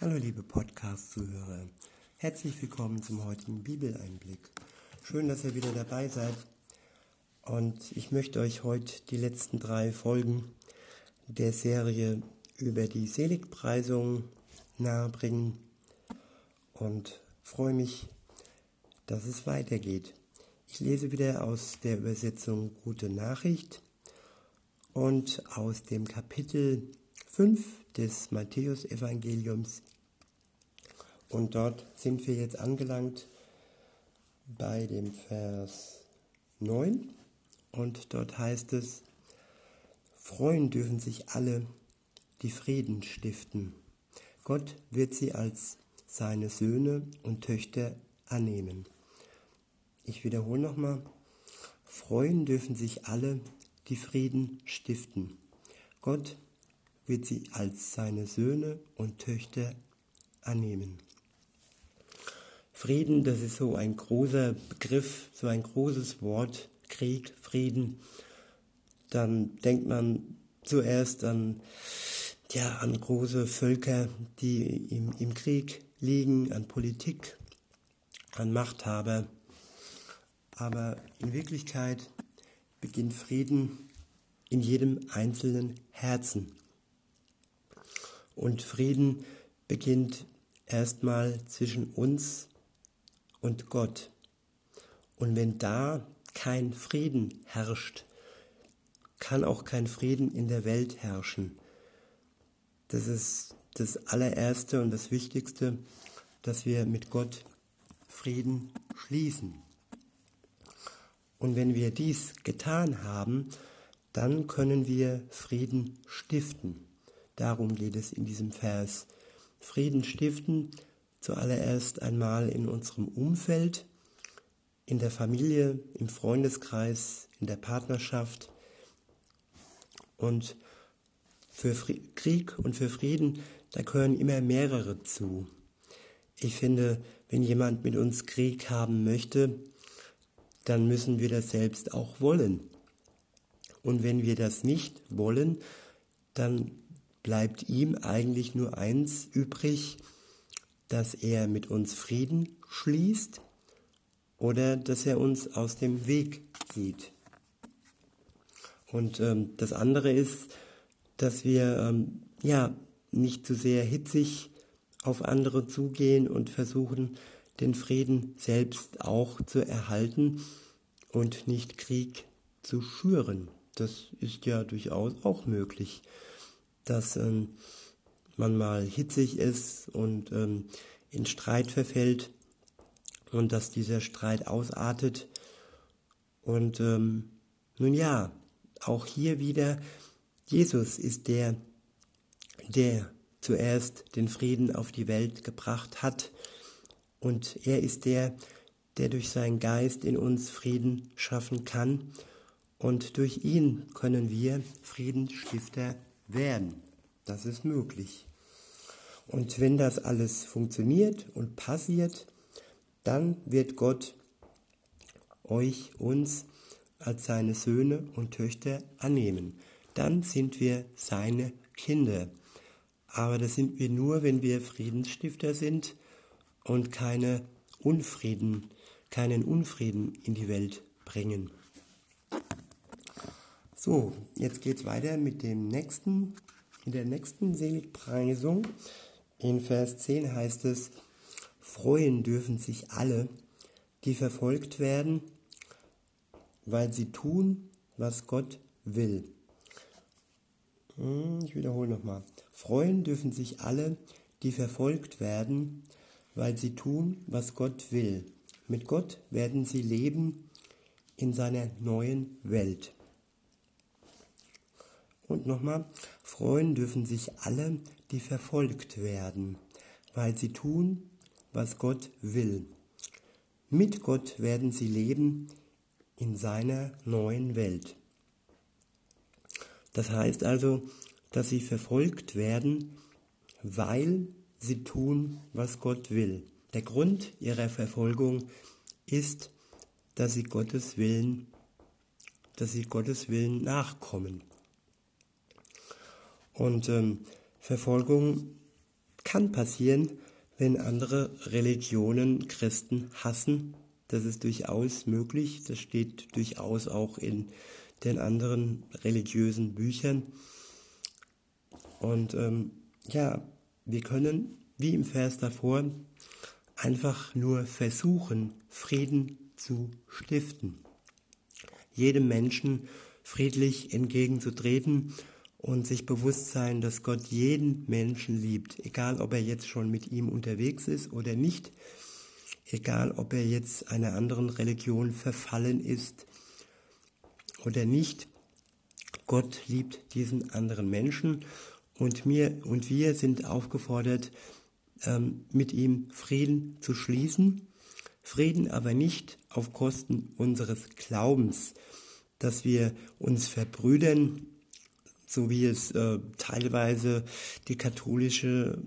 Hallo liebe Podcast-Zuhörer, herzlich willkommen zum heutigen Bibeleinblick. Schön, dass ihr wieder dabei seid und ich möchte euch heute die letzten drei Folgen der Serie über die Seligpreisung nahebringen und freue mich, dass es weitergeht. Ich lese wieder aus der Übersetzung Gute Nachricht und aus dem Kapitel 5 des Matthäusevangeliums. Und dort sind wir jetzt angelangt bei dem Vers 9. Und dort heißt es, freuen dürfen sich alle, die Frieden stiften. Gott wird sie als seine Söhne und Töchter annehmen. Ich wiederhole nochmal, freuen dürfen sich alle, die Frieden stiften. Gott wird sie als seine Söhne und Töchter annehmen. Frieden, das ist so ein großer Begriff, so ein großes Wort, Krieg, Frieden. Dann denkt man zuerst an, ja, an große Völker, die im, im Krieg liegen, an Politik, an Machthaber. Aber in Wirklichkeit beginnt Frieden in jedem einzelnen Herzen. Und Frieden beginnt erstmal zwischen uns und Gott. Und wenn da kein Frieden herrscht, kann auch kein Frieden in der Welt herrschen. Das ist das allererste und das Wichtigste, dass wir mit Gott Frieden schließen. Und wenn wir dies getan haben, dann können wir Frieden stiften. Darum geht es in diesem Vers. Frieden stiften, zuallererst einmal in unserem Umfeld, in der Familie, im Freundeskreis, in der Partnerschaft. Und für Krieg und für Frieden, da gehören immer mehrere zu. Ich finde, wenn jemand mit uns Krieg haben möchte, dann müssen wir das selbst auch wollen. Und wenn wir das nicht wollen, dann bleibt ihm eigentlich nur eins übrig, dass er mit uns Frieden schließt oder dass er uns aus dem Weg geht. Und ähm, das andere ist, dass wir ähm, ja nicht zu sehr hitzig auf andere zugehen und versuchen, den Frieden selbst auch zu erhalten und nicht Krieg zu schüren. Das ist ja durchaus auch möglich dass ähm, man mal hitzig ist und ähm, in Streit verfällt und dass dieser Streit ausartet. Und ähm, nun ja, auch hier wieder, Jesus ist der, der zuerst den Frieden auf die Welt gebracht hat. Und er ist der, der durch seinen Geist in uns Frieden schaffen kann. Und durch ihn können wir Friedensstifter werden. Das ist möglich. Und wenn das alles funktioniert und passiert, dann wird Gott euch, uns als seine Söhne und Töchter annehmen. Dann sind wir seine Kinder. Aber das sind wir nur, wenn wir Friedensstifter sind und keine Unfrieden, keinen Unfrieden in die Welt bringen. So, jetzt geht es weiter mit dem nächsten. In der nächsten Seligpreisung, in Vers 10 heißt es, freuen dürfen sich alle, die verfolgt werden, weil sie tun, was Gott will. Hm, ich wiederhole nochmal. Freuen dürfen sich alle, die verfolgt werden, weil sie tun, was Gott will. Mit Gott werden sie leben in seiner neuen Welt. Und nochmal, freuen dürfen sich alle, die verfolgt werden, weil sie tun, was Gott will. Mit Gott werden sie leben in seiner neuen Welt. Das heißt also, dass sie verfolgt werden, weil sie tun, was Gott will. Der Grund ihrer Verfolgung ist, dass sie Gottes Willen, dass sie Gottes Willen nachkommen. Und ähm, Verfolgung kann passieren, wenn andere Religionen Christen hassen. Das ist durchaus möglich. Das steht durchaus auch in den anderen religiösen Büchern. Und ähm, ja, wir können, wie im Vers davor, einfach nur versuchen, Frieden zu stiften. Jedem Menschen friedlich entgegenzutreten und sich bewusst sein, dass Gott jeden Menschen liebt, egal ob er jetzt schon mit ihm unterwegs ist oder nicht, egal ob er jetzt einer anderen Religion verfallen ist oder nicht. Gott liebt diesen anderen Menschen und mir und wir sind aufgefordert, ähm, mit ihm Frieden zu schließen. Frieden aber nicht auf Kosten unseres Glaubens, dass wir uns verbrüdern, so wie es äh, teilweise die katholische,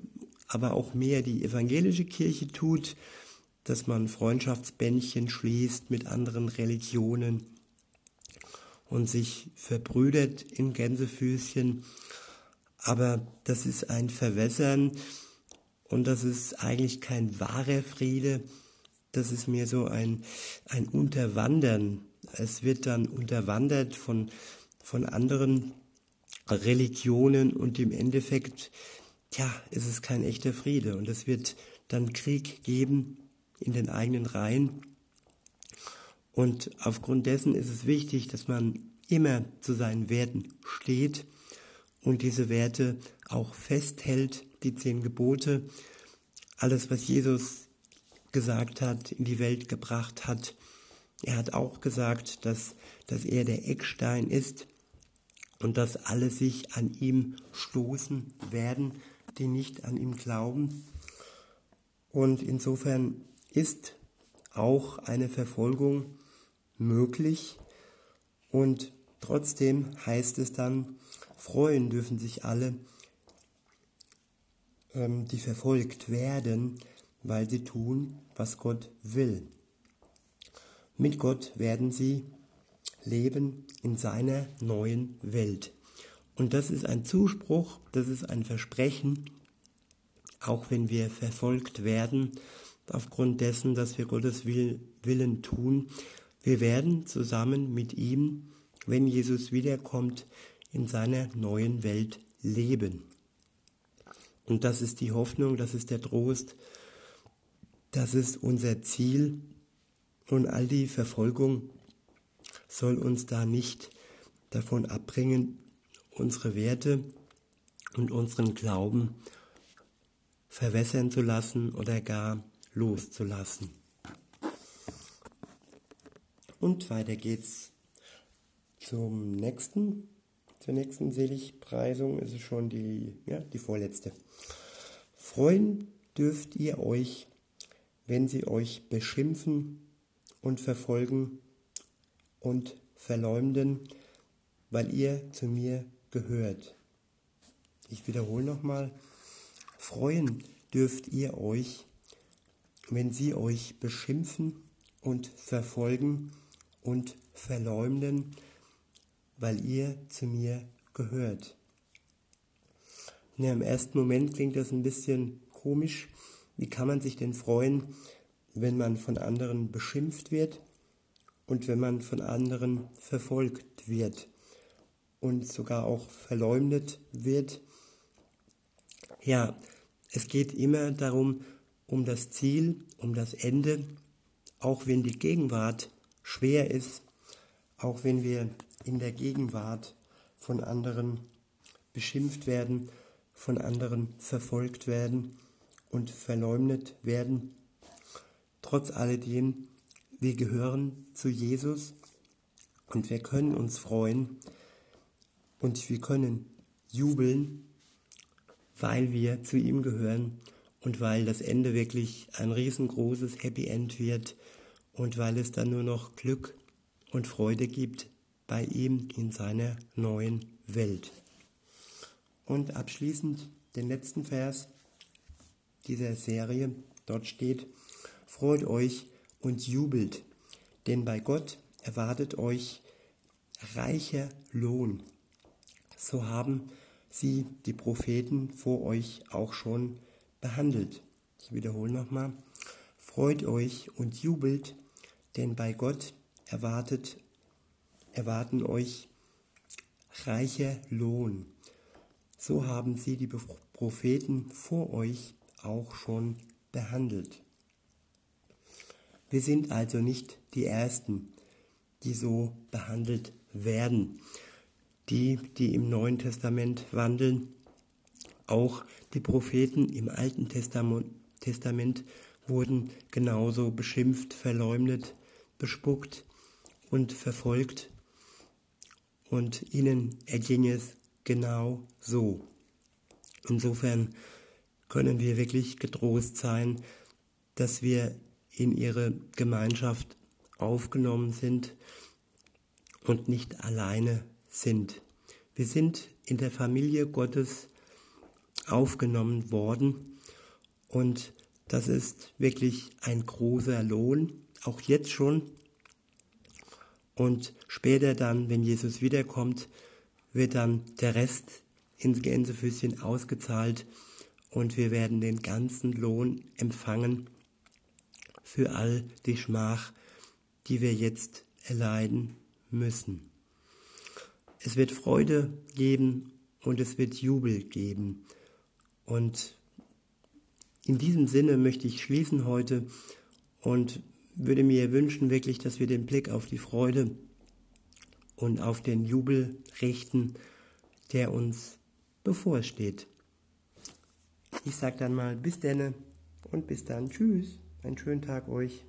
aber auch mehr die evangelische Kirche tut, dass man Freundschaftsbändchen schließt mit anderen Religionen und sich verbrüdert in Gänsefüßchen. Aber das ist ein Verwässern und das ist eigentlich kein wahrer Friede. Das ist mehr so ein, ein Unterwandern. Es wird dann unterwandert von, von anderen Religionen und im Endeffekt, ja, ist es kein echter Friede und es wird dann Krieg geben in den eigenen Reihen. Und aufgrund dessen ist es wichtig, dass man immer zu seinen Werten steht und diese Werte auch festhält, die zehn Gebote, alles, was Jesus gesagt hat, in die Welt gebracht hat. Er hat auch gesagt, dass, dass er der Eckstein ist und dass alle sich an ihm stoßen werden, die nicht an ihm glauben. Und insofern ist auch eine Verfolgung möglich und trotzdem heißt es dann, freuen dürfen sich alle, ähm, die verfolgt werden, weil sie tun, was Gott will. Mit Gott werden sie leben in seiner neuen Welt. Und das ist ein Zuspruch, das ist ein Versprechen, auch wenn wir verfolgt werden, aufgrund dessen, dass wir Gottes Willen tun. Wir werden zusammen mit ihm, wenn Jesus wiederkommt, in seiner neuen Welt leben. Und das ist die Hoffnung, das ist der Trost, das ist unser Ziel. Und all die Verfolgung soll uns da nicht davon abbringen, unsere Werte und unseren Glauben verwässern zu lassen oder gar loszulassen. Und weiter geht's zum nächsten, zur nächsten Seligpreisung. Es ist schon die, ja, die vorletzte. Freuen dürft ihr euch, wenn sie euch beschimpfen und verfolgen und verleumden, weil ihr zu mir gehört. Ich wiederhole nochmal, freuen dürft ihr euch, wenn sie euch beschimpfen und verfolgen und verleumden, weil ihr zu mir gehört. Ja, Im ersten Moment klingt das ein bisschen komisch. Wie kann man sich denn freuen, wenn man von anderen beschimpft wird und wenn man von anderen verfolgt wird und sogar auch verleumdet wird? Ja, es geht immer darum, um das Ziel, um das Ende, auch wenn die Gegenwart schwer ist, auch wenn wir in der Gegenwart von anderen beschimpft werden, von anderen verfolgt werden und verleumdet werden. Trotz alledem, wir gehören zu Jesus und wir können uns freuen und wir können jubeln, weil wir zu ihm gehören und weil das Ende wirklich ein riesengroßes Happy End wird und weil es dann nur noch Glück und Freude gibt bei ihm in seiner neuen Welt. Und abschließend den letzten Vers dieser Serie. Dort steht, freut euch und jubelt, denn bei Gott erwartet euch reicher Lohn. So haben sie, die Propheten, vor euch auch schon behandelt. Ich wiederhole nochmal. Freut euch und jubelt, denn bei Gott erwartet, erwarten euch reicher Lohn. So haben sie die Propheten vor euch auch schon behandelt. Wir sind also nicht die Ersten, die so behandelt werden. Die, die im Neuen Testament wandeln, auch die Propheten im Alten Testament, wurden genauso beschimpft, verleumdet, bespuckt und verfolgt. Und ihnen erging es genau so. Insofern können wir wirklich getrost sein, dass wir in ihre Gemeinschaft aufgenommen sind und nicht alleine sind. Wir sind in der Familie Gottes aufgenommen worden und das ist wirklich ein großer Lohn, auch jetzt schon. Und später dann, wenn Jesus wiederkommt, wird dann der Rest ins Gänsefüßchen ausgezahlt und wir werden den ganzen Lohn empfangen für all die Schmach, die wir jetzt erleiden müssen. Es wird Freude geben und es wird Jubel geben. Und in diesem Sinne möchte ich schließen heute und würde mir wünschen wirklich, dass wir den Blick auf die Freude und auf den Jubel richten, der uns bevorsteht. Ich sage dann mal bis denne und bis dann. Tschüss. Einen schönen Tag euch.